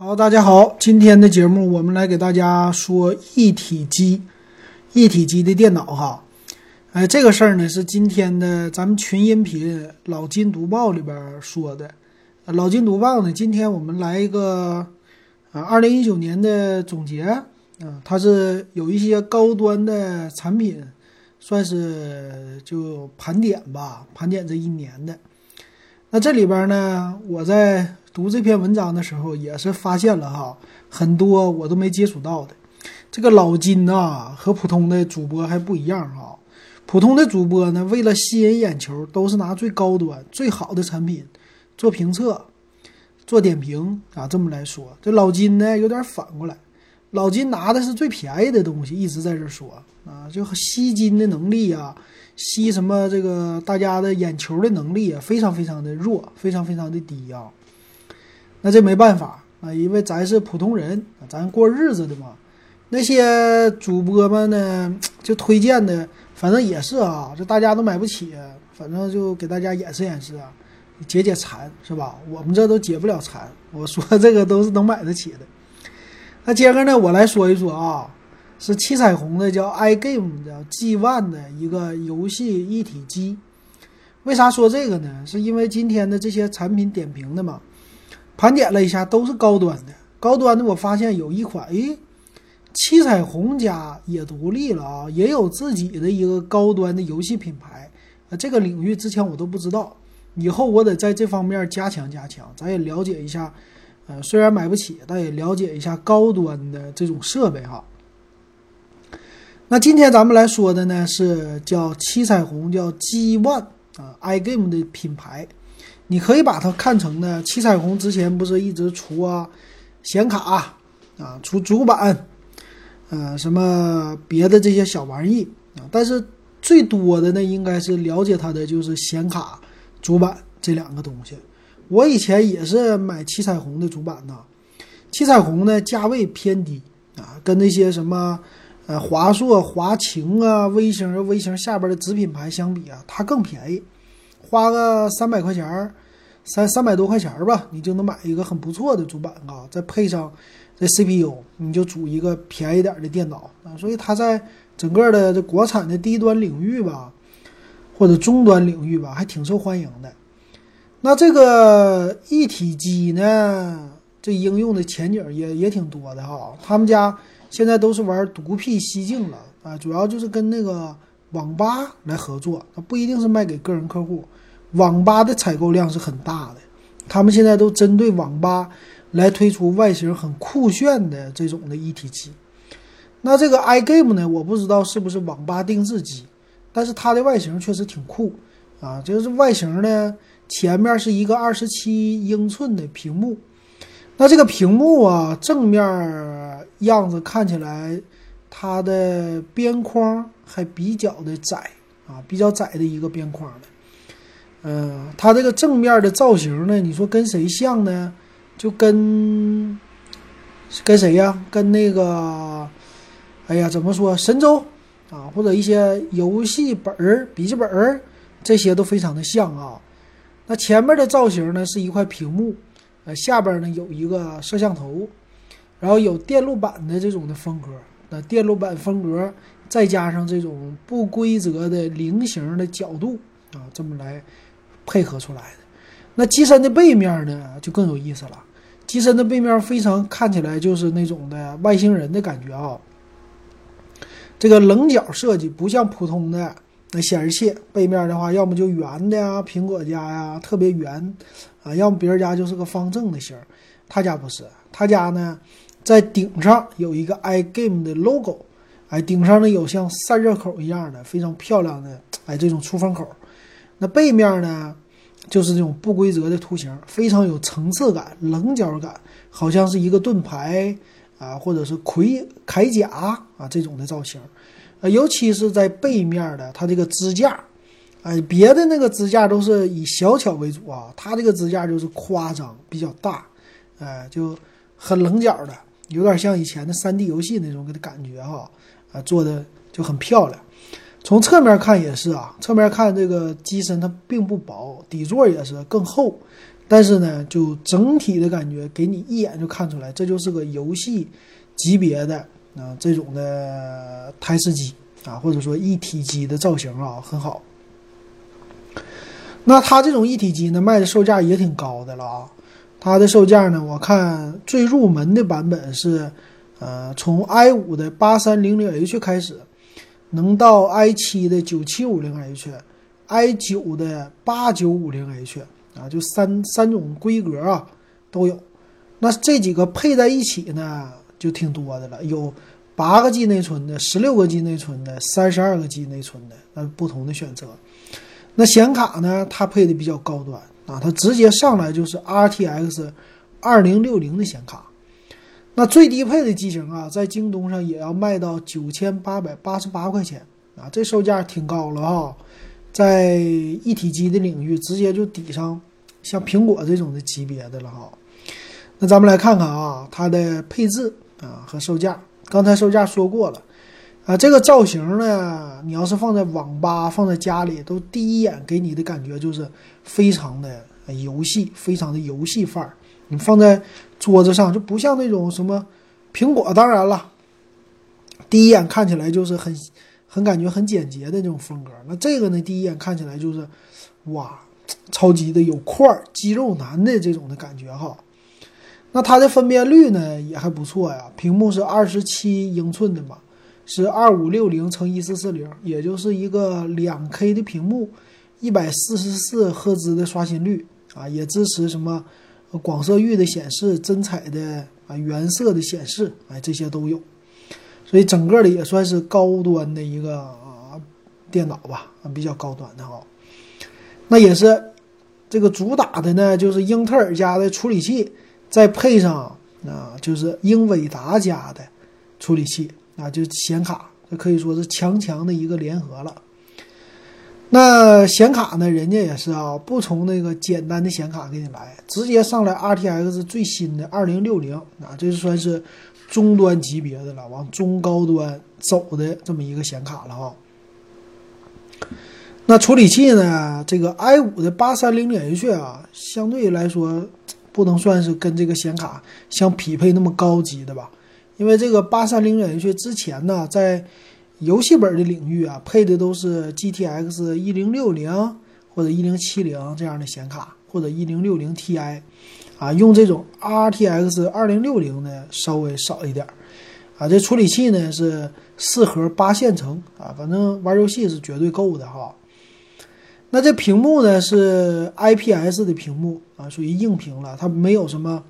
好，大家好，今天的节目我们来给大家说一体机，一体机的电脑哈。哎，这个事儿呢是今天的咱们群音频老金读报里边说的。老金读报呢，今天我们来一个啊，二零一九年的总结啊，它是有一些高端的产品，算是就盘点吧，盘点这一年的。那这里边呢，我在读这篇文章的时候，也是发现了哈，很多我都没接触到的。这个老金呐，和普通的主播还不一样哈。普通的主播呢，为了吸引眼球，都是拿最高端、最好的产品做评测、做点评啊。这么来说，这老金呢，有点反过来，老金拿的是最便宜的东西，一直在这说啊，就吸金的能力啊。吸什么这个大家的眼球的能力啊，非常非常的弱，非常非常的低啊。那这没办法啊，因为咱是普通人，咱过日子的嘛。那些主播们呢，就推荐的，反正也是啊，这大家都买不起，反正就给大家演示演示啊，解解馋是吧？我们这都解不了馋，我说这个都是能买得起的。那接着呢，我来说一说啊。是七彩虹的，叫 iGame 的 G One 的一个游戏一体机。为啥说这个呢？是因为今天的这些产品点评的嘛，盘点了一下，都是高端的。高端的，我发现有一款，诶，七彩虹家也独立了啊，也有自己的一个高端的游戏品牌。啊，这个领域之前我都不知道，以后我得在这方面加强加强，咱也了解一下。呃，虽然买不起，但也了解一下高端的这种设备哈。那今天咱们来说的呢，是叫七彩虹，叫 G One 啊，iGame 的品牌，你可以把它看成呢，七彩虹之前不是一直出啊显卡啊，出主板，呃，什么别的这些小玩意啊，但是最多的呢，应该是了解它的就是显卡、主板这两个东西。我以前也是买七彩虹的主板呢，七彩虹呢价位偏低啊，跟那些什么。呃，华硕、华擎啊，微星、微星下边的子品牌相比啊，它更便宜，花个三百块钱儿，三三百多块钱儿吧，你就能买一个很不错的主板啊，再配上这 CPU，你就组一个便宜点的电脑啊。所以它在整个的这国产的低端领域吧，或者中端领域吧，还挺受欢迎的。那这个一体机呢，这应用的前景也也挺多的哈，他们家。现在都是玩独辟蹊径了啊，主要就是跟那个网吧来合作，它不一定是卖给个人客户，网吧的采购量是很大的。他们现在都针对网吧来推出外形很酷炫的这种的一体机。那这个 iGame 呢，我不知道是不是网吧定制机，但是它的外形确实挺酷啊，就是外形呢，前面是一个二十七英寸的屏幕。那这个屏幕啊，正面样子看起来，它的边框还比较的窄啊，比较窄的一个边框的。嗯，它这个正面的造型呢，你说跟谁像呢？就跟跟谁呀？跟那个，哎呀，怎么说？神州啊，或者一些游戏本儿、笔记本儿，这些都非常的像啊。那前面的造型呢，是一块屏幕。呃，下边呢有一个摄像头，然后有电路板的这种的风格，那电路板风格再加上这种不规则的菱形的角度啊，这么来配合出来的。那机身的背面呢就更有意思了，机身的背面非常看起来就是那种的外星人的感觉啊。这个棱角设计不像普通的。那显示器背面的话，要么就圆的呀，苹果家呀特别圆，啊，要么别人家就是个方正的型儿，他家不是，他家呢在顶上有一个 iGame 的 logo，哎，顶上呢有像散热口一样的非常漂亮的哎这种出风口，那背面呢就是这种不规则的图形，非常有层次感、棱角感，好像是一个盾牌啊，或者是盔铠甲啊这种的造型。呃，尤其是在背面的它这个支架，哎，别的那个支架都是以小巧为主啊，它这个支架就是夸张，比较大，哎，就很棱角的，有点像以前的 3D 游戏那种给的感觉哈，啊，做的就很漂亮。从侧面看也是啊，侧面看这个机身它并不薄，底座也是更厚，但是呢，就整体的感觉给你一眼就看出来，这就是个游戏级别的啊这种的台式机啊，或者说一体机的造型啊很好。那它这种一体机呢，卖的售价也挺高的了啊。它的售价呢，我看最入门的版本是，呃，从 i 五的八三零零 H 开始，能到 i 七的九七五零 H，i 九的八九五零 H。啊，就三三种规格啊都有，那这几个配在一起呢，就挺多的了。有八个 G 内存的，十六个 G 内存的，三十二个 G 内存的，那不同的选择。那显卡呢，它配的比较高端啊，它直接上来就是 RTX 二零六零的显卡。那最低配的机型啊，在京东上也要卖到九千八百八十八块钱啊，这售价挺高了哈，在一体机的领域直接就抵上。像苹果这种的级别的了哈，那咱们来看看啊，它的配置啊和售价。刚才售价说过了啊，这个造型呢，你要是放在网吧、放在家里，都第一眼给你的感觉就是非常的游戏，非常的游戏范儿。你放在桌子上就不像那种什么苹果，当然了，第一眼看起来就是很很感觉很简洁的这种风格。那这个呢，第一眼看起来就是哇。超级的有块儿肌肉男的这种的感觉哈，那它的分辨率呢也还不错呀，屏幕是二十七英寸的嘛，是二五六零乘一四四零，也就是一个两 K 的屏幕，一百四十四赫兹的刷新率啊，也支持什么广色域的显示、真彩的啊原色的显示，哎这些都有，所以整个的也算是高端的一个啊电脑吧，比较高端的哈。那也是，这个主打的呢，就是英特尔家的处理器，再配上啊，就是英伟达家的处理器啊，就显卡，这可以说是强强的一个联合了。那显卡呢，人家也是啊，不从那个简单的显卡给你来，直接上来 RTX 最新的二零六零啊，这算是中端级别的了，往中高端走的这么一个显卡了啊。那处理器呢？这个 i 五的八三零零 H 啊，相对来说不能算是跟这个显卡相匹配那么高级的吧？因为这个八三零零 H 之前呢，在游戏本的领域啊，配的都是 GTX 一零六零或者一零七零这样的显卡，或者一零六零 Ti，啊，用这种 RTX 二零六零的稍微少一点儿，啊，这处理器呢是四核八线程啊，反正玩游戏是绝对够的哈。那这屏幕呢是 IPS 的屏幕啊，属于硬屏了，它没有什么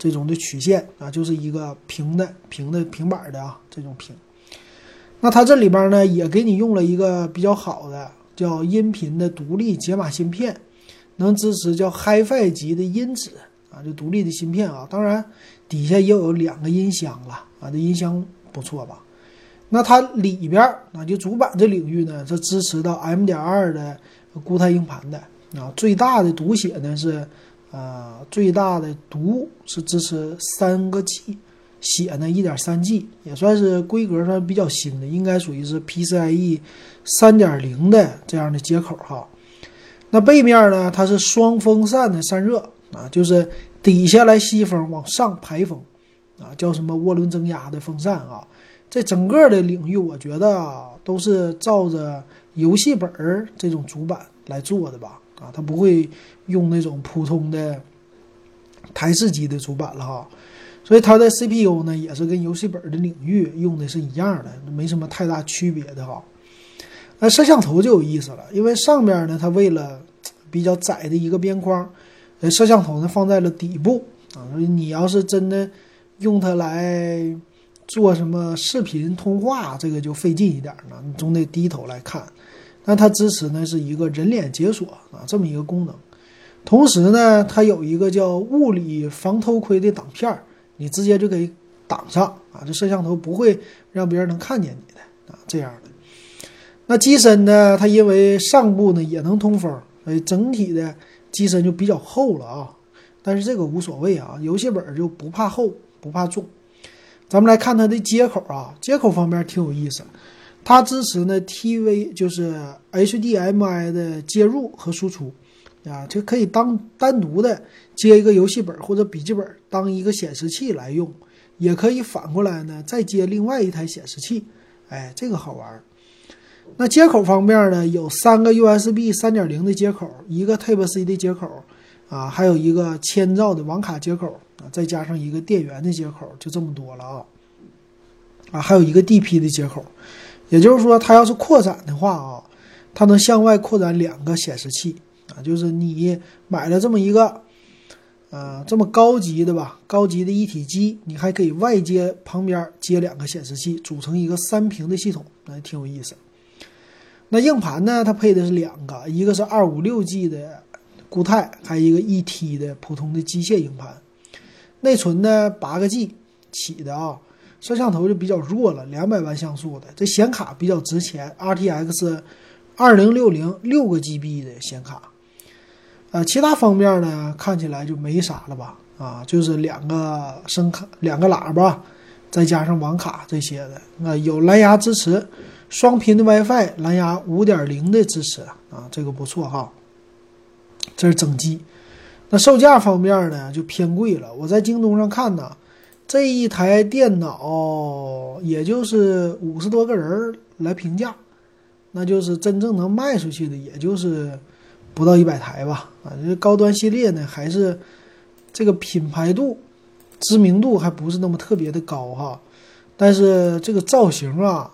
这种的曲线啊，就是一个平的平的平板的啊这种屏。那它这里边呢也给你用了一个比较好的叫音频的独立解码芯片，能支持叫 HiFi 级的音质啊，就独立的芯片啊。当然底下也有两个音箱了啊，这音箱不错吧？那它里边啊就主板这领域呢，它支持到 M 点二的。固态硬盘的啊，最大的读写呢是，呃，最大的读是支持三个 G，写呢一点三 G，也算是规格上比较新的，应该属于是 PCIe 三点零的这样的接口哈。那背面呢，它是双风扇的散热啊，就是底下来吸风，往上排风啊，叫什么涡轮增压的风扇啊。这整个的领域，我觉得啊都是照着。游戏本儿这种主板来做的吧，啊，它不会用那种普通的台式机的主板了哈，所以它的 CPU 呢也是跟游戏本的领域用的是一样的，没什么太大区别的哈。那摄像头就有意思了，因为上面呢它为了比较窄的一个边框，呃，摄像头呢放在了底部啊，你要是真的用它来。做什么视频通话，这个就费劲一点了，你总得低头来看。那它支持呢是一个人脸解锁啊，这么一个功能。同时呢，它有一个叫物理防偷窥的挡片儿，你直接就给挡上啊，这摄像头不会让别人能看见你的啊，这样的。那机身呢，它因为上部呢也能通风，所以整体的机身就比较厚了啊。但是这个无所谓啊，游戏本就不怕厚，不怕重。咱们来看它的接口啊，接口方面挺有意思，它支持呢 TV 就是 HDMI 的接入和输出，啊，就可以当单独的接一个游戏本或者笔记本当一个显示器来用，也可以反过来呢再接另外一台显示器，哎，这个好玩。那接口方面呢，有三个 USB 三点零的接口，一个 Type C 的接口，啊，还有一个千兆的网卡接口啊，再加上一个电源的接口，就这么多了啊。啊，还有一个 DP 的接口，也就是说，它要是扩展的话啊，它能向外扩展两个显示器啊，就是你买了这么一个，呃，这么高级的吧，高级的一体机，你还可以外接旁边接两个显示器，组成一个三屏的系统，那挺有意思。那硬盘呢，它配的是两个，一个是二五六 G 的固态，还有一个一 T 的普通的机械硬盘。内存呢，八个 G 起的啊。摄像头就比较弱了，两百万像素的。这显卡比较值钱，RTX 二零六零六个 GB 的显卡。呃，其他方面呢，看起来就没啥了吧？啊，就是两个声卡、两个喇叭，再加上网卡这些的。那有蓝牙支持，双频的 WiFi，蓝牙五点零的支持啊，这个不错哈。这是整机。那售价方面呢，就偏贵了。我在京东上看呢。这一台电脑也就是五十多个人来评价，那就是真正能卖出去的，也就是不到一百台吧。啊，这高端系列呢，还是这个品牌度、知名度还不是那么特别的高哈。但是这个造型啊，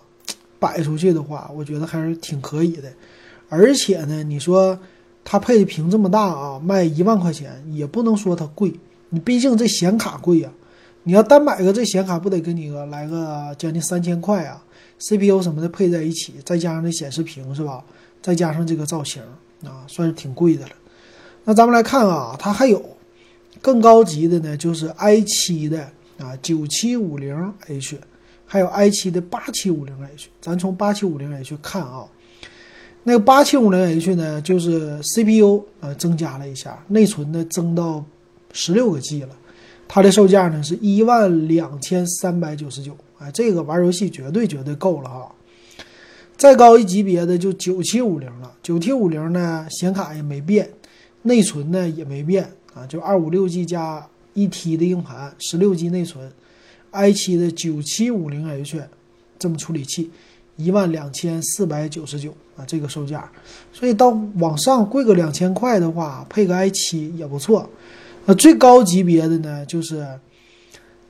摆出去的话，我觉得还是挺可以的。而且呢，你说它配的屏这么大啊，卖一万块钱也不能说它贵，你毕竟这显卡贵呀。你要单买个这显卡，不得给你个来个将近三千块啊？CPU 什么的配在一起，再加上这显示屏是吧？再加上这个造型啊，算是挺贵的了。那咱们来看啊，它还有更高级的呢，就是 i7 的啊九七五零 H，还有 i7 的八七五零 H。咱从八七五零 H 看啊，那个八七五零 H 呢，就是 CPU 呃增加了一下，内存呢增到十六个 G 了。它的售价呢是一万两千三百九十九，哎，这个玩游戏绝对绝对够了哈。再高一级别的就九七五零了，九七五零呢显卡也没变，内存呢也没变。啊，就二五六 G 加一 T 的硬盘，十六 G 内存，i 七的九七五零 H 这么处理器，一万两千四百九十九啊，这个售价，所以到往上贵个两千块的话，配个 i 七也不错。那最高级别的呢，就是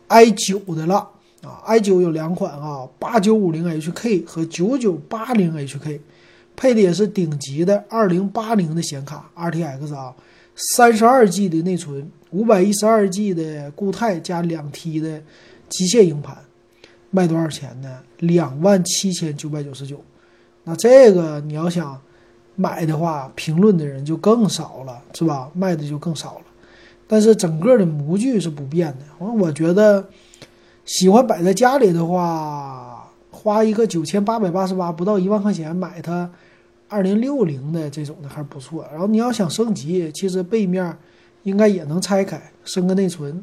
i 九的了啊，i 九有两款啊，八九五零 HK 和九九八零 HK，配的也是顶级的二零八零的显卡，RTX 啊，三十二 G 的内存，五百一十二 G 的固态加两 T 的机械硬盘，卖多少钱呢？两万七千九百九十九。那这个你要想买的话，评论的人就更少了，是吧？卖的就更少了。但是整个的模具是不变的。我我觉得，喜欢摆在家里的话，花一个九千八百八十八，不到一万块钱买它，二零六零的这种的还是不错。然后你要想升级，其实背面应该也能拆开，升个内存，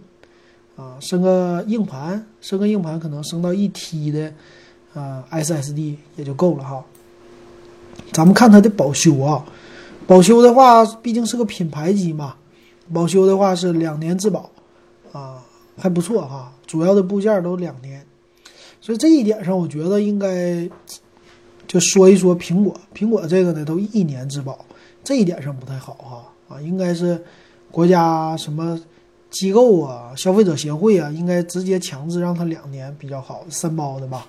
啊，升个硬盘，升个硬盘可能升到一 T 的，啊 SSD 也就够了哈。咱们看它的保修啊，保修的话，毕竟是个品牌机嘛。保修的话是两年质保，啊，还不错哈。主要的部件都两年，所以这一点上，我觉得应该就说一说苹果。苹果这个呢，都一年质保，这一点上不太好哈。啊，应该是国家什么机构啊、消费者协会啊，应该直接强制让它两年比较好，三包的吧。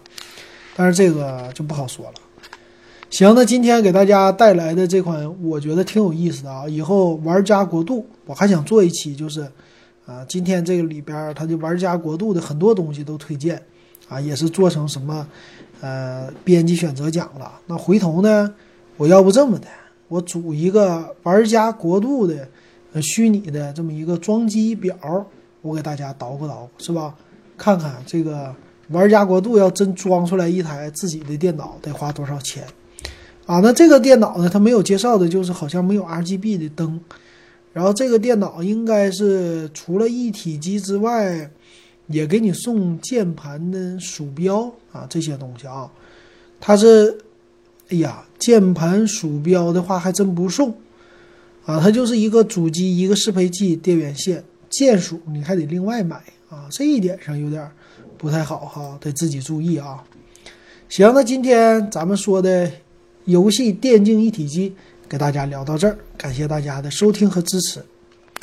但是这个就不好说了。行，那今天给大家带来的这款，我觉得挺有意思的啊。以后玩家国度，我还想做一期，就是，啊，今天这个里边它的玩家国度的很多东西都推荐，啊，也是做成什么，呃，编辑选择奖了。那回头呢，我要不这么的，我组一个玩家国度的，呃，虚拟的这么一个装机表，我给大家捣鼓捣鼓，是吧？看看这个玩家国度要真装出来一台自己的电脑，得花多少钱？啊，那这个电脑呢，它没有介绍的就是好像没有 RGB 的灯，然后这个电脑应该是除了一体机之外。也给你送键盘的鼠标啊，这些东西啊，它是，哎呀，键盘鼠标的话还真不送啊，它就是一个主机，一个适配器，电源线，键鼠你还得另外买啊，这一点上有点不太好哈，得自己注意啊。行，那今天咱们说的。游戏电竞一体机给大家聊到这儿，感谢大家的收听和支持。